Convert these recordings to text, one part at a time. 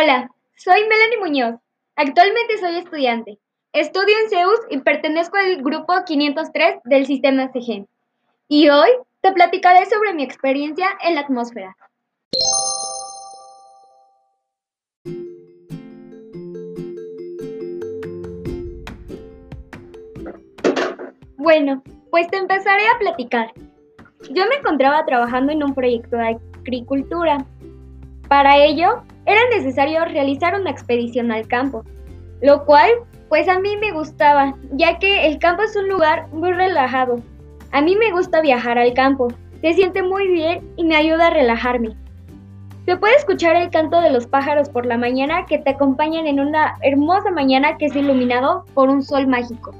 Hola, soy Melanie Muñoz. Actualmente soy estudiante. Estudio en Zeus y pertenezco al grupo 503 del sistema CGEN. Y hoy te platicaré sobre mi experiencia en la atmósfera. Bueno, pues te empezaré a platicar. Yo me encontraba trabajando en un proyecto de agricultura. Para ello, era necesario realizar una expedición al campo, lo cual pues a mí me gustaba, ya que el campo es un lugar muy relajado. A mí me gusta viajar al campo, se siente muy bien y me ayuda a relajarme. Se puede escuchar el canto de los pájaros por la mañana que te acompañan en una hermosa mañana que es iluminado por un sol mágico.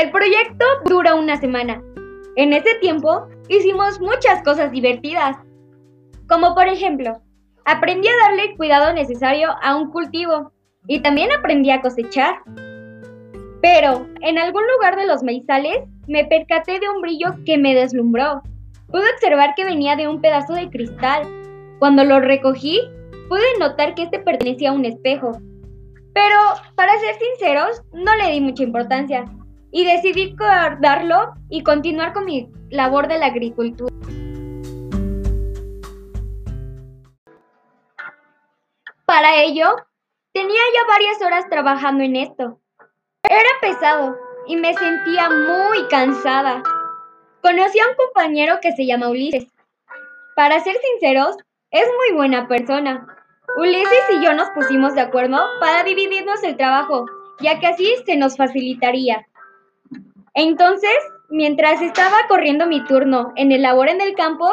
El proyecto dura una semana. En ese tiempo hicimos muchas cosas divertidas, como por ejemplo, aprendí a darle el cuidado necesario a un cultivo y también aprendí a cosechar. Pero en algún lugar de los maizales me percaté de un brillo que me deslumbró. Pude observar que venía de un pedazo de cristal. Cuando lo recogí, pude notar que este pertenecía a un espejo. Pero, para ser sinceros, no le di mucha importancia y decidí guardarlo y continuar con mi labor de la agricultura. Para ello, tenía ya varias horas trabajando en esto. Era pesado y me sentía muy cansada. Conocí a un compañero que se llama Ulises. Para ser sinceros, es muy buena persona. Ulises y yo nos pusimos de acuerdo para dividirnos el trabajo, ya que así se nos facilitaría. Entonces, mientras estaba corriendo mi turno en el labor en el campo,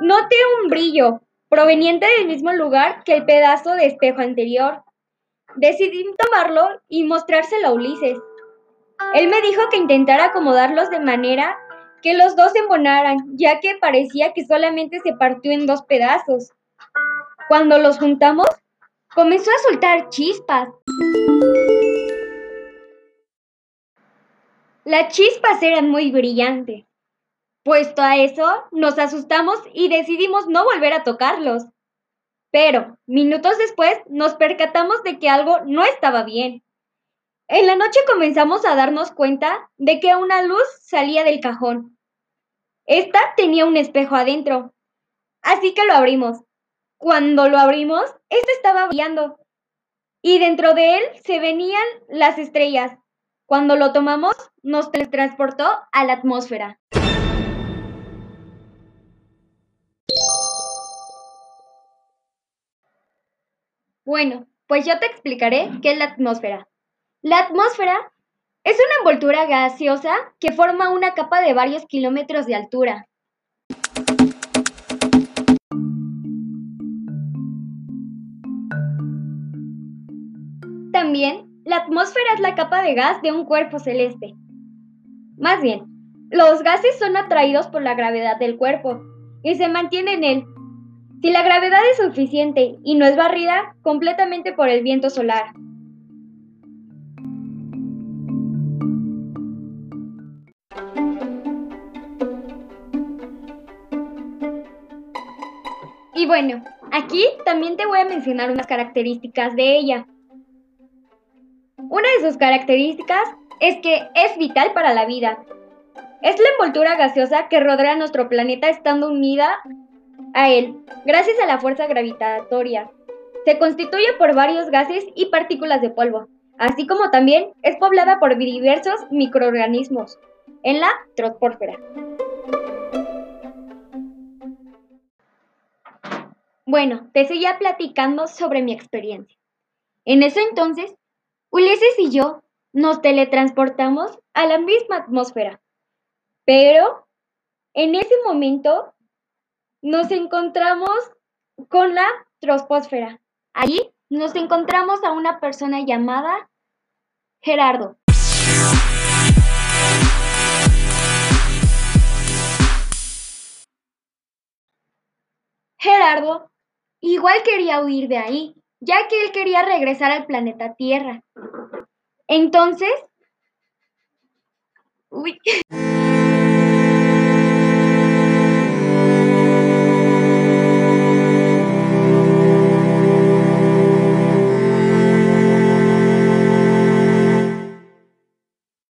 noté un brillo proveniente del mismo lugar que el pedazo de espejo anterior. Decidí tomarlo y mostrárselo a Ulises. Él me dijo que intentara acomodarlos de manera que los dos se embonaran, ya que parecía que solamente se partió en dos pedazos. Cuando los juntamos, comenzó a soltar chispas. Las chispas eran muy brillantes. Puesto a eso, nos asustamos y decidimos no volver a tocarlos. Pero, minutos después, nos percatamos de que algo no estaba bien. En la noche comenzamos a darnos cuenta de que una luz salía del cajón. Esta tenía un espejo adentro. Así que lo abrimos. Cuando lo abrimos, este estaba brillando. Y dentro de él se venían las estrellas. Cuando lo tomamos, nos transportó a la atmósfera. Bueno, pues yo te explicaré qué es la atmósfera. La atmósfera es una envoltura gaseosa que forma una capa de varios kilómetros de altura. También la atmósfera es la capa de gas de un cuerpo celeste. Más bien, los gases son atraídos por la gravedad del cuerpo y se mantienen en él. Si la gravedad es suficiente y no es barrida completamente por el viento solar. Y bueno, aquí también te voy a mencionar unas características de ella. Una de sus características es que es vital para la vida. Es la envoltura gaseosa que rodea nuestro planeta estando unida a él, gracias a la fuerza gravitatoria. Se constituye por varios gases y partículas de polvo, así como también es poblada por diversos microorganismos en la troposfera. Bueno, te seguía platicando sobre mi experiencia. En ese entonces Ulises y yo nos teletransportamos a la misma atmósfera, pero en ese momento nos encontramos con la troposfera. Allí nos encontramos a una persona llamada Gerardo. Gerardo igual quería huir de ahí, ya que él quería regresar al planeta Tierra. Entonces... Uy.